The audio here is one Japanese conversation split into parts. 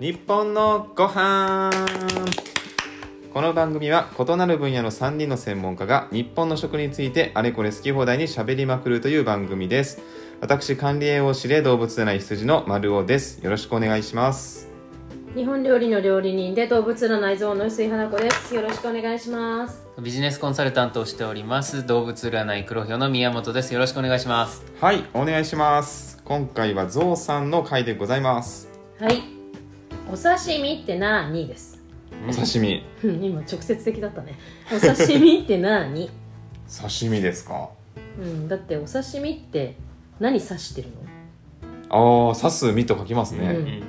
日本のご飯。この番組は異なる分野の3人の専門家が日本の食についてあれこれ好き放題に喋りまくるという番組です。私管理栄養士で動物でない羊の丸尾です。よろしくお願いします。日本料理の料理人で動物の内臓の薄井花子です。よろしくお願いします。ビジネスコンサルタントをしております動物占い黒ひょの宮本です。よろしくお願いします。はいお願いします。今回はゾウさんの回でございます。はいお刺身って何です？お刺身。うん今直接的だったね。お刺身って何？刺身ですか？うんだってお刺身って何刺してるああ刺す身と書きますね、うん。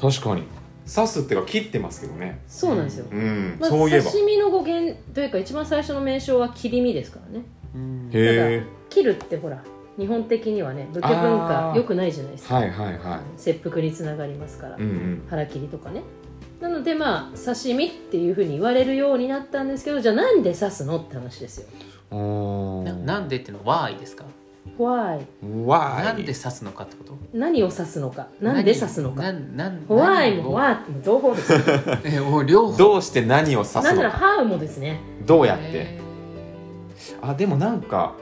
確かに。刺すっていうか切ってますけどね。そうなんですよ、うん、まずそういえば。刺身の語源というか一番最初の名称は切り身ですからね。へ切るってほら日本的にはね武家文化あー。良くないじゃないですか、えはいはいは切腹につながりますから、いうんうん。腹切りとかね。なのでまあ刺身っていうふうに言われるようになったんですけどじゃあなんで刺すのって話ですよ。ななんでっていうのは why ですか？Why わーい。なんで刺すのかってこと？何を刺すのか。なんで刺すのか。なんなん Why も What も両方です えお両方。どうして何を刺なんならすのか How もですね。どうやって？へあでもなんか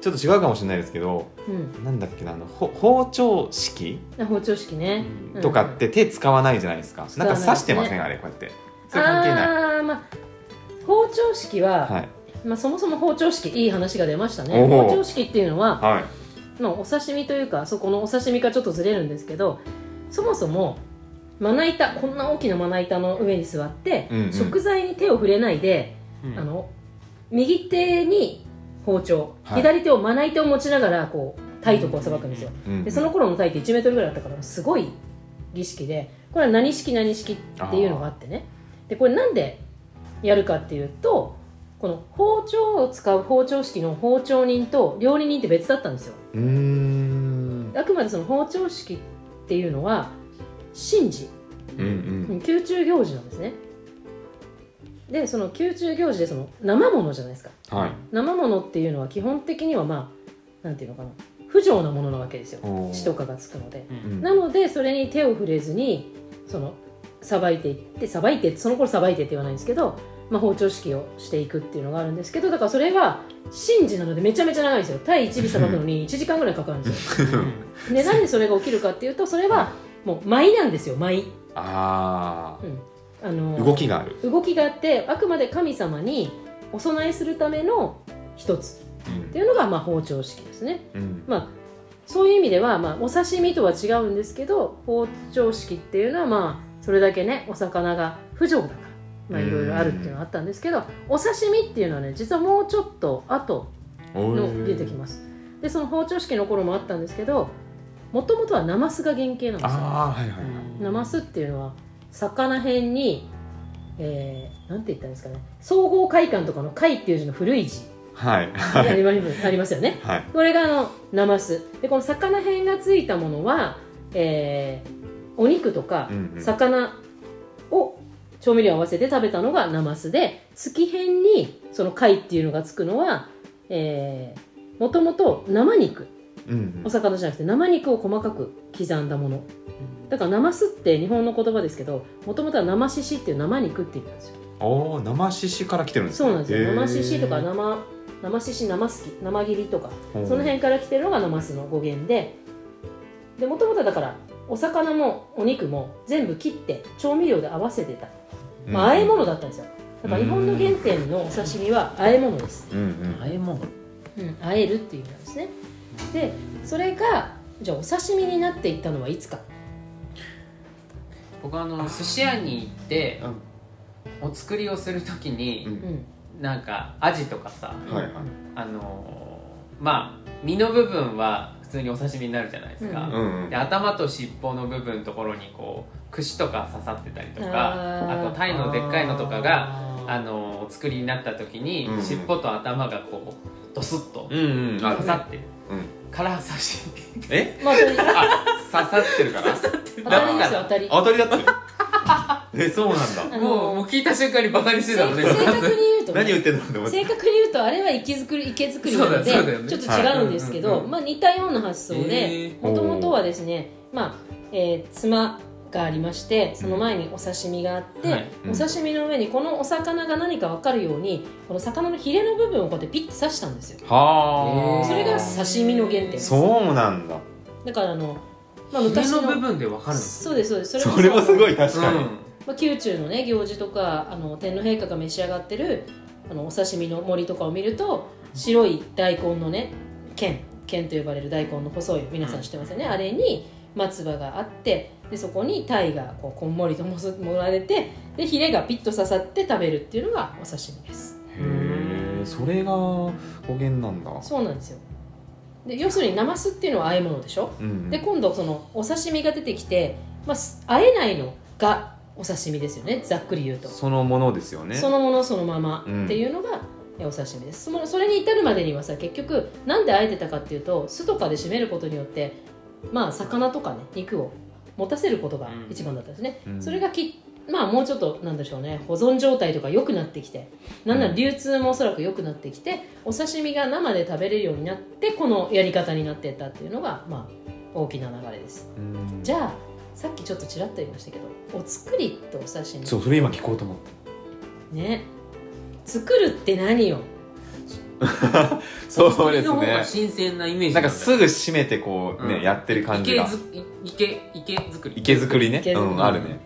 ちょっと違うかもしれないですけどうん。なんだっけなあのほ包丁式？あ包丁式ね、うん。とかって手使わないじゃないですか、なんか刺してません？あれこうやって。それ関係ない。あーまあ包丁式は、はい。まあ、そもそも包丁式いい話が出ましたね。おお包丁式っていうのは、はい。まあ、お刺身というかそこのお刺身かちょっとずれるんですけどそもそもまな板こんな大きなまな板の上に座って、うんうん。食材に手を触れないで、うん。あの右手に包丁、はい。左手をまな板を持ちながらこうタイとかをさばくんですよ、うんでその頃のタイって1メートルぐらいあったからすごい儀式でこれは何式何式っていうのがあってね。でこれなんでやるかっていうとこの包丁を使う包丁式の包丁人と料理人って別だったんですよ。あくまでその包丁式っていうのは神事。うん。うん宮中行事なんですねでその宮中行事でその生ものじゃないですか。はい。生ものっていうのは基本的にはまあなんていうのかな。不浄なものなわけですよ。血とかがつくので。うん。なのでそれに手を触れずにそのさばいていってさばいてその頃さばいてって言わないんですけど、まあ、包丁式をしていくっていうのがあるんですけどだからそれは神事なのでめちゃめちゃ長いんですよ。対1尾さばくのに 1時間ぐらいかかるんですよ。でなんでそれが起きるかっていうとそれはもう舞なんですよ舞、あうんあのあ動きがある。動きがあってあくまで神様にお供えするための一つ。っていうのがまあ包丁式ですね。うん。まあそういう意味では、まあ、お刺身とは違うんですけど包丁式っていうのはまあそれだけねお魚が不浄だからまあいろいろあるっていうのはあったんですけどお刺身っていうのはね実はもうちょっと後おのー出てきます。でその包丁式の頃もあったんですけどもともとはナマスが原型なんですよ。はいはいナマスっていうのは魚辺に、えー、なんて言ったらいいんですかね。総合会館とかの会っていう字の古い字。はい。ありますよね。はい。これがあのナマス。でこの魚辺がついたものは、えーお肉とか魚を調味料合わせて食べたのがナマス。で月辺にその貝っていうのがつくのはもともと生肉うんお魚じゃなくて生肉を細かく刻んだもの。だからナマスって日本の言葉ですけどもともとは生獅子っていう生肉って意味なんですよ。おお生獅子から来てるんですね。そうなんですよ。生獅子とか生生獅子生すき生切りとかその辺から来てるのがナマスの語源ででもともとはだからお魚もお肉も全部切って調味料で合わせてた、まあ、和え物だったんですよ。だから日本の原点のお刺身は和え物です、うんうん。あえ物うん、和えるっていう意味なんですねでそれがじゃあお刺身になっていったのはいつか？僕あの寿司屋に行ってお作りをするときにうん。うんなんかアジとかさはいはい。あのーまあ身の部分は普通にお刺身になるじゃないですか、うんうん。で頭と尻尾の部分のところにこう串とか刺さってたりとかあー。あとタイのでっかいのとかがあのお作りになった時に、うん尻尾と頭がこうドスッとうんうん。あ刺さってる、うんから刺しえ？まあ当たりあ刺さってるから？当たりですよ当たり。当たりだってる。えそうなんだ。あのもうもう聞いた瞬間にバカにしてたのね正正確に言うとね、何言ってんのって思って。正確に言うとあれは池作り池作りなのでそうだよね。ちょっと違うんですけど、はい。うんうんうんまあ、似たような発想へでー。もともとはですね、まあえー、つまがありましてその前にお刺身があって、はい。うん。お刺身の上にこのお魚が何か分かるようにこの魚のヒレの部分をこうやってピッて刺したんですよ。はあ。それが刺身の原点です。そうなんだ。だからあの、まあ、昔のの部分でわかるんですそうです。そうですそれもすごいい、確かに、うん。まあ、宮中のね行事とかあの天皇陛下が召し上がってるあのお刺身の森とかを見ると白い大根のね剣。剣と呼ばれる大根の細いの皆さん知ってますよね、あれに松葉があってでそこに鯛がこうこんもりともす盛られてでヒレがピッと刺さって食べるっていうのがお刺身です。へえそれが語源なんだ。そうなんですよ。で要するにナマスっていうのは和え物でしょ？うんで今度そのお刺身が出てきて、まあ、す和えないのがお刺身ですよね。ざっくり言うと、そのものですよね。そのものそのままうん。っていうのがえお刺身です。そのそれに至るまでにはさ結局なんで和えてたかっていうと酢とかで締めることによってまあ魚とかね肉を持たせることが一番だったんですね、うん。それがきまあもうちょっとなんでしょうね保存状態とか良くなってきてなんなら流通もおそらく良くなってきてお刺身が生で食べれるようになってこのやり方になっていったっていうのがまあ大きな流れです。うん。じゃあさっきちょっとちらっと言いましたけどお作りとお刺身。そうそれ今聞こうと思ったね。作るって何よ？そうですの方がね新鮮なイメージなんかだすぐ締めてこうね、うん。やってる感じが。池ず池池作り。池作りね。うんあるね。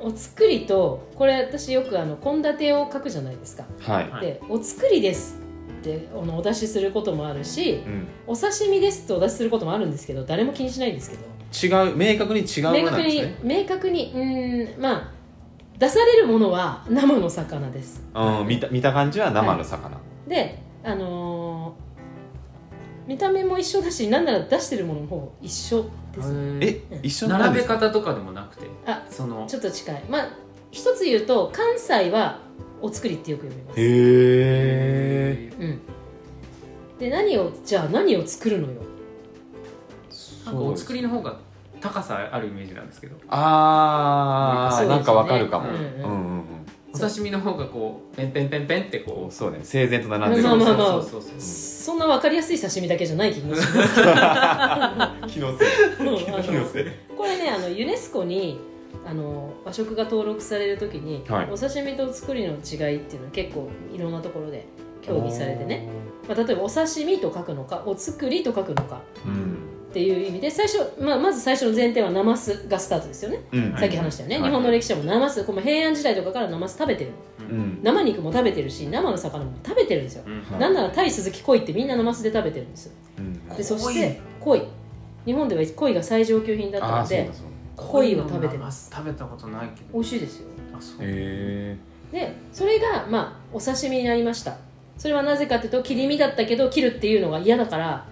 お作りとこれ私よくあの献立を書くじゃないですか、はい、はい。でお作りですってお出しすることもあるしうん、お刺身ですとお出しすることもあるんですけど誰も気にしないんですけど。違う明確に違うものな明確に、んですね。明確にうーんまあ出されるものは生の魚です。うん見た見た感じは生の魚、であのー見た目も一緒だしなんなら出してるものもほぼ一緒です。えうん一緒並べ方とかでもなくて？あそのちょっと近い。まあ一つ言うと関西はお作りってよく読みます。へえうん。で何をじゃあ何を作るのよ？なんかお作りの方が高さあるイメージなんですけど。あそうですよね。ーなんかわかるかも、ううん。んうんうんお刺身の方がこうペンペンペンペンってこう。そうね。整然と並んでる。まあまあまあそう。そうそうそうそんな分かりやすい刺身だけじゃない気がしますけど。気のせい。これねあのユネスコにあの和食が登録されるときに、はい。お刺身とお作りの違いっていうのは結構いろんなところで協議されてね、まあ、例えばお刺身と書くのかお作りと書くのか。うんっていう意味で最初、まあ、まず最初の前提はナマスがスタートですよね、うん。さっき話したよね、はい。日本の歴史はもうナマスこの平安時代とかからナマス食べてる。うん。生肉も食べてるし生の魚も食べてるんですよ、うん。はい。なんならタイスズキ鯉ってみんなナマスで食べてるんですよ。うん。でそして鯉日本では鯉が最上級品だったのでああそう。だそうだ鯉を食べてます。食べたことないけど。美味しいですよ。あそう。へでそれがまあお刺身になりました。それはなぜかというと切り身だったけど切るっていうのが嫌だから、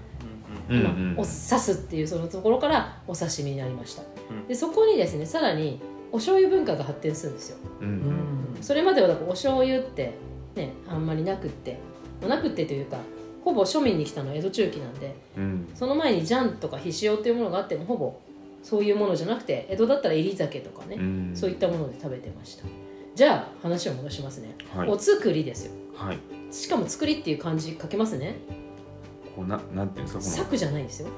うんお刺すっていうそのところからお刺身になりました、うん。でそこにですねさらにお醤油文化が発展するんですよ。うんううん。ん。それまではだからお醤油ってねあんまりなくってまあなくってというかほぼ庶民に来たのは江戸中期なんでうん。その前にジャンとかひしおっていうものがあってもほぼそういうものじゃなくて江戸だったら入り酒とかね、うん。そういったもので食べてました。じゃあ話を戻しますね、はい。お作りですよ。はい。しかも作りっていう漢字書けますねこうななんていうんですかこの。作じゃないですよ。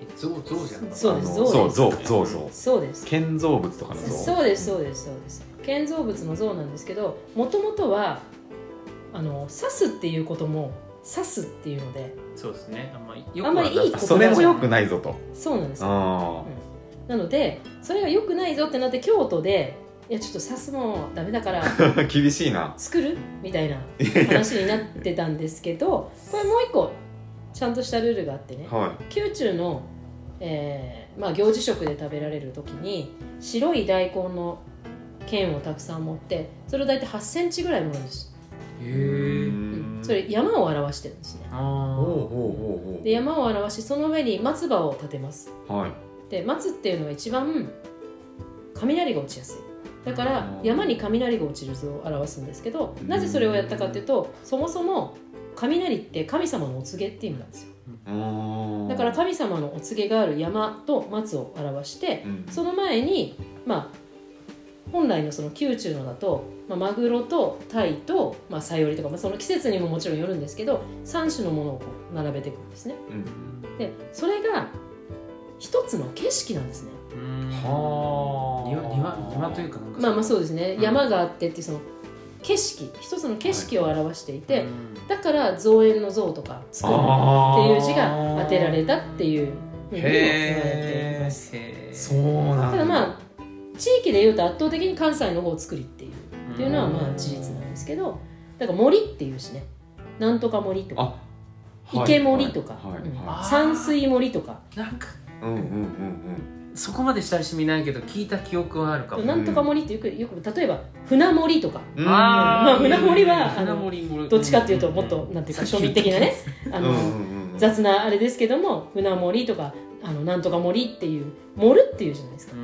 え象象じゃなかったそうです。そう象象象そうです。建造物とかの像。そうですそうですそうです。建造物の像なんですけどもともとはあの刺すっていうことも刺すっていうのでそうですね。あんまりよあんまりいいことそれも良くないぞと。そうなんですよ。あなのでそれが良くないぞってなって京都でいやちょっと刺すのダメだからあ 厳しいな。作る？みたいな話になってたんですけど これもう一個ちゃんとしたルールがあってね。は宮中の、えーまあ、行事食で食べられる時に白い大根の剣をたくさん持ってそれを大体8センチぐらい盛るんです、へいえうん。それ山を表してるんですね。あおうおうで山を表しその上に松葉を立てます。はい。で松っていうのは一番雷が落ちやすいだからうん山に雷が落ちる図を表すんですけどなぜそれをやったかっていうとそもそも雷って神様のお告げっていう意味なんですよ。うん。だから神様のお告げがある山と松を表してうん。その前にまあ本来のその宮中のだと、まあ、マグロとタイと、まあ、サヨリとか、まあ、その季節にももちろんよるんですけど3種のものをこう並べていくんですね。うん。でそれが一つの景色なんですね。うん。は庭庭庭というかなんかまあまあそうですね、うん。山があってっていうその景色一つの景色を表していて、うん。だから造園の像とか作るっていう字が当てられたっていうふうにも言われています。そうなんただまあ地域でいうと圧倒的に関西の方作りっていうっていうのはまあ事実なんですけどだから森っていうしね。なんとか森とか。あ池森とか、はいうん。は山水森とか。なんかいうんうんうんそこまで親しみないけど聞いた記憶はあるかもなんとか森ってよくよく例えば船森とか。うん。まあ船盛りは船盛り盛りどっちかっていうともっとなんていうか庶民的なねあの、うんうんうん雑なあれですけども船森とかあのなんとか森っていう盛るっていうじゃないですか。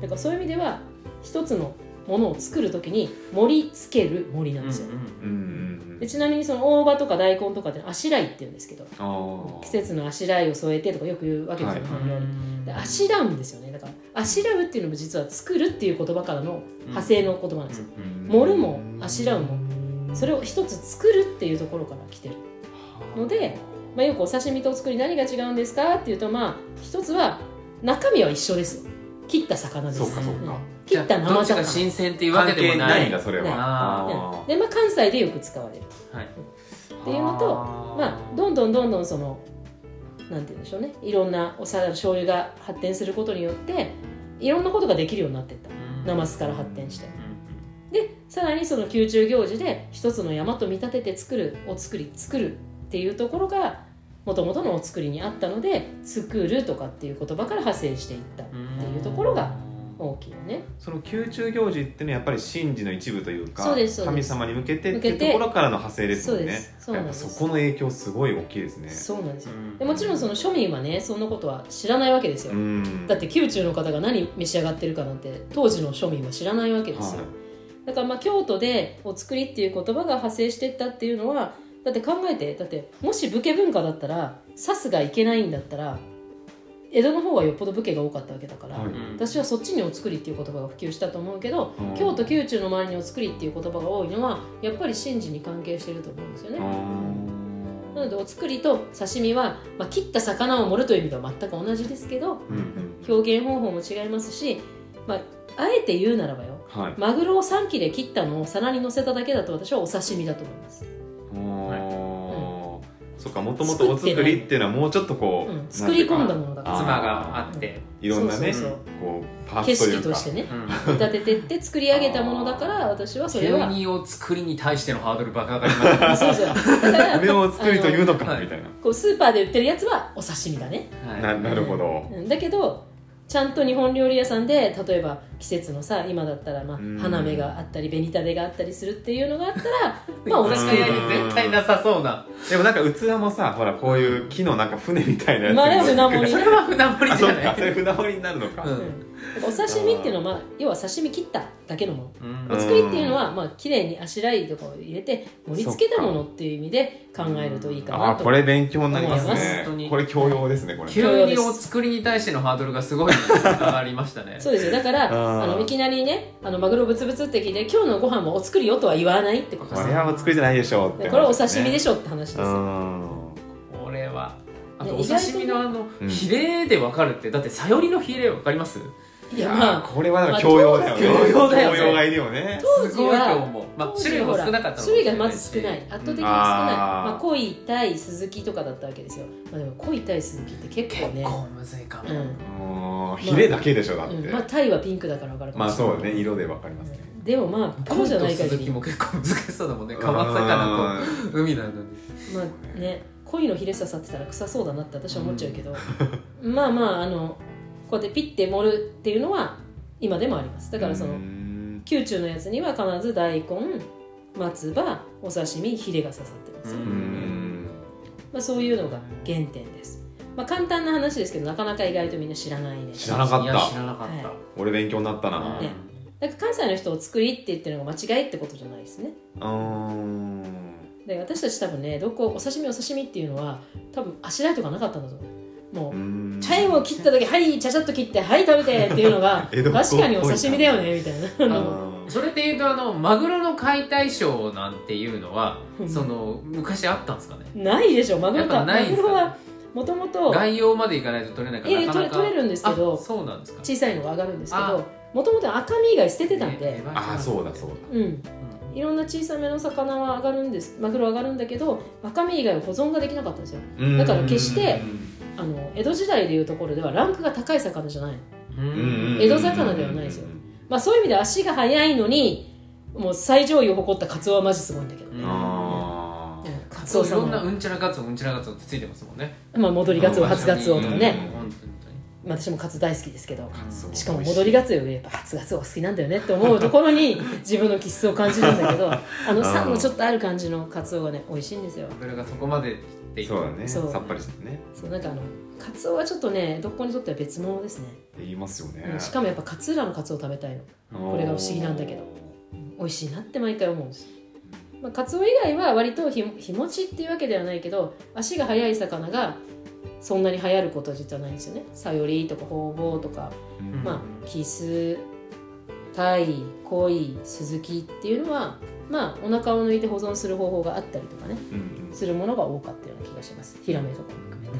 だからそういう意味では一つのものを作るときに盛り付ける森なんですよ、うんうんでちなみにその大葉とか大根とかってあしらいって言うんですけどあ季節のあしらいを添えてとかよく言うわけですよ、はい。あしらうんですよね。だからあしらうっていうのも実は作るっていう言葉からの派生の言葉なんですよ、盛るもあしらうも。それを一つ作るっていうところから来てる。ので、まあ、よくお刺身とお作り何が違うんですかっていうとまあ一つは中身は一緒ですよ。切った魚です。そうかそうか。ん切ったじゃあどっち生魚が新鮮っていうわけ関係でもなないいんだそれは。でまあ関西でよく使われる。はい。っていうのとまあどんどんどんどんそのなんて言うんでしょうね。いろんなお皿醤油が発展することによっていろんなことができるようになっていった。ナマスから発展して。でさらにその宮中行事で一つの山と見立てて作るお作り作るっていうところがもともとのお作りにあったので作るとかっていう言葉から派生していったっていうところが大きいよね。その宮中行事っていうのはやっぱり神事の一部というか神様に向けてってていうところからの派生ですもんね。そうなんです。そこの影響すごい大きいですね。そうなんですよ。うんでもちろんその庶民はねそんなことは知らないわけですよ、うん。だって宮中の方が何召し上がってるかなんて当時の庶民は知らないわけですよ、はい。だからまあ京都でお作りっていう言葉が派生していったっていうのはだって考えてだってもし武家文化だったら刺すがいけないんだったら江戸の方はよっぽど武家が多かったわけだから、はい。私はそっちにお作りっていう言葉が普及したと思うけど、うん。京都宮中の周りにお作りっていう言葉が多いのはやっぱり神事に関係してると思うんですよね、なのでお作りと刺身は、まあ、切った魚を盛るという意味では全く同じですけどうんうん。表現方法も違いますし、まあ、あえて言うならばよはい。マグロを3切れ切ったのを皿に乗せただけだと私はお刺身だと思います、そっかもともとお作りっていうのはもうちょっとこう、作り込んだものだから。妻があって。いろんなねそうそうそう。こうパー景ツというか。色としてね。うん。見立ててって作り上げたものだから私はそれ急はにお作りに対してのハードルバカ上がりましたねそうそう。だからこれを作りというのかあのみたいな、こうスーパーで売ってるやつはお刺身だね、はい。ななるほど、うん。だけどちゃんと日本料理屋さんで例えば季節のさ今だったら、まあうん、花芽があったり紅種があったりするっていうのがあったらまあお酒屋に絶対なさそうな。でもなんか器もさほらこういう木のなんか船みたいなやつまああれは船盛りそれは船盛りあじゃない。そうかそれ船盛りになるのか、うん。お刺身っていうのは、まあ、要は刺身切っただけのもの。うん。お作りっていうのは、まあ綺麗にあしらいとかを入れて盛り付けたものっていう意味で考えるといいかあなとあこれ勉強になりますね。ますこれ教養ですねこれ。急にお作りに対してのハードルがすごい上がりましたね。そうですよ。だからあのいきなりねあのマグロブツブツって聞いて今日のご飯もお作りよとは言わないってこと。ですこれはお作りじゃないでしょうってこれはお刺身でししょって話ですよ。うん。これはあとねお刺身のあのうん。ヒレで分かるってだってさよりのヒレ分かります？いやまあ。これはなんか教養だよね。まあ教養だよね。教養がいるよね。当すごいと時は思う。まあ種類もほら少なかったの種類がまず少ない。圧倒的に少ない、あー。まあ、濃いタイスズキとかだったわけですよ、まあ、でも濃いタイスズキって結構ね。結構むずいかも、うん。うん。ヒレだけでしょだって。うんまあ、タイはピンクだから分かるかまあもしれない。そうだね。色でわかりますね。でもまあプロじゃない限りコンと鈴木も結構難しそうだもんね。川魚と海なのに。まあね鯉のヒレ刺さってたら臭そうだなって私は思っちゃうけど、まあまああのこうやってピッて盛るっていうのは今でもあります。だからそのうん。宮中のやつには必ず大根松葉お刺身ヒレが刺さってます。まあ、そういうのが原点です、まあ、簡単な話ですけどなかなか意外とみんな知らないね。知らなかった。知らなかった、は俺勉強になったな。ね。だから関西の人お造りって言ってるのが間違いってことじゃないですね。うんで私たち多分ねどこお刺身お刺身っていうのは多分あしらいとかなかったんだと思う。もううんチャイムを切った時はいちゃちゃっと切ってはい食べてっていうのが 確かにお刺身だよねみたいな。あのあそれでいうとあのマグロの解体ショーなんていうのはうん。その昔あったんですかね？ないでしょマグロかないんですかグロはもともと概要までいかないと取れないからいやなか。なか取れ取れるんですけどあそうなんですか。小さいのが上がるんですけあどもともと赤身以外捨ててたんで、ああそうだそうだ。うん、いろんな小さめの魚は上がるんですマグロは上がるんだけど赤身以外は保存ができなかったんですよ。うん。だから決してあの江戸時代でいうところではランクが高い魚じゃないの、江戸魚ではないですよ。まあ、そういう意味で足が速いのにもう最上位を誇ったカツオはマジすごいんだけど。ね、カツそういろオさんなうんちゃらガツオうんちゃらガツオってついてますもんね。まあ、戻りガツオ初ガツオとかうん。ね、本当にまあ私もカツ大好きですけどしかも戻りガツオよりやっぱ初ガツオが好きなんだよねって思うところに自分の気質を感じるんだけど あの酸のちょっとある感じのカツオがね美味しいんですよ。油がそこまでそうだね。さっぱりしてね。そうなんかあのカツオはちょっとねどこにとっては別物ですね、言いますよね。うんしかもやっぱ勝浦のカツオ食べたいの。これが不思議なんだけど。美味しいなって毎回思うんです。まあ、カツオ以外は割と日日持ちっていうわけではないけど足が速い魚がそんなに流行ることは実はないんですよね。サヨリとかホウボウとか、うん。まあキスタイコイスズキっていうのはまあお腹を抜いて保存する方法があったりとかね。うんうん。するものが多かったような気がします。ヒラメとかも含めて。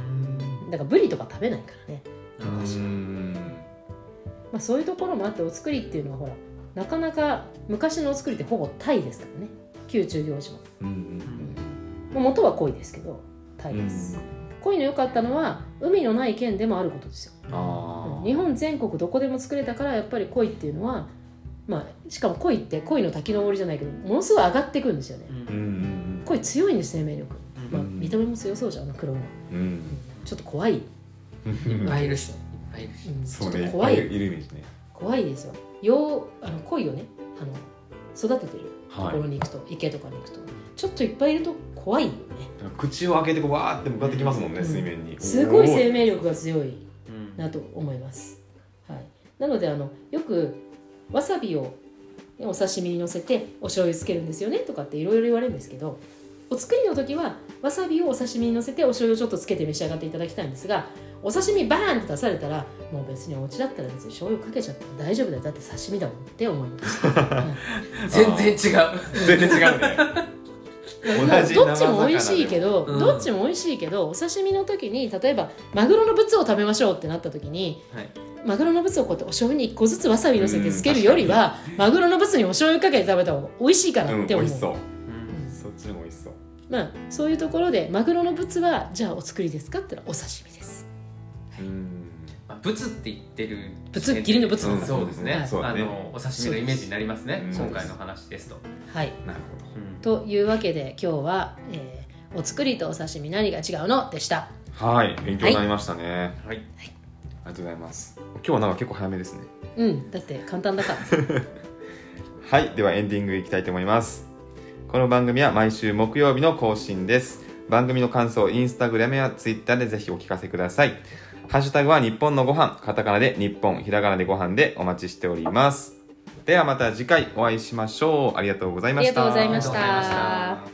だからブリとか食べないからね、うん。まあ、そういうところもあってお作りっていうのはほらなかなか昔のお作りってほぼタイですからね。宮中行事もうんうんまあ元は鯉ですけどタイです、鯉の良かったのは海のない県でもあることですよ。日本全国どこでも作れたからやっぱり鯉っていうのはまあしかも鯉って鯉の滝登りじゃないけどものすごい上がってくるんですよね。うん。うん。うん鯉強いんです生命力、まあ、うん見た目も強そうじゃんあの黒いの。うん。ちょっと怖い、うん。いっぱいいるしいっぱいいるしうん。そうちょっと怖い。ねいるイメージね。怖いですよ。ようあの鯉をねあの育ててるとはい。ころに行くと、池とかに行くと。ちょっといっぱいいると怖いよね。口を開けてこうわーって向かってきますもんねうん。水面に。すごい生命命力が強いうんなと思います、はい、なのであのよくわさびをお刺身にのせてお醤油つけるんですよねとかっていろいろ言われるんですけどお作りの時はわさびをお刺身にのせてお醤油をちょっとつけて召し上がっていただきたいんですがお刺身バーンって出されたらもう別にお家だったら別に醤油かけちゃっても大丈夫だよ。だって刺身だもんって思います、全然違う。全然違うね。どっちも美味しいけど、うんどっちも美味しいけどお刺身の時に例えばマグロのブツを食べましょうってなった時にはい。マグロのブツをこうやってお醤油に1個ずつわさびのせてつけるよりはマグロのブツにお醤油かけて食べた方が美味しいかうらって思う、ん美味しそう。うん。そっちの方が美味しそう。まあそういうところでマグロのブツはじゃあお作りですかって言ったらお刺身です。うんまあブツって言ってるブツ切りのブツ。うんそうですね。はいそうだね。あのお刺身のイメージになりますね。うん。今回の話で。す。とはい。なるうん。というわけで今日は、えーお作りとお刺身何が違うのでした。はい。勉強になりましたね。はい。ありがとうございます。今日はなんか結構早めですね。うん。だって簡単だから。はい。ではエンディングいきたいと思います。この番組は毎週木曜日の更新です。番組の感想インスタグラムやツイッターでぜひお聞かせくださいハッシュタグは日本のご飯カタカナで日本ひらがなでご飯でお待ちしております。ではまた次回お会いしましょう。ありがとうございました。ありがとうございました。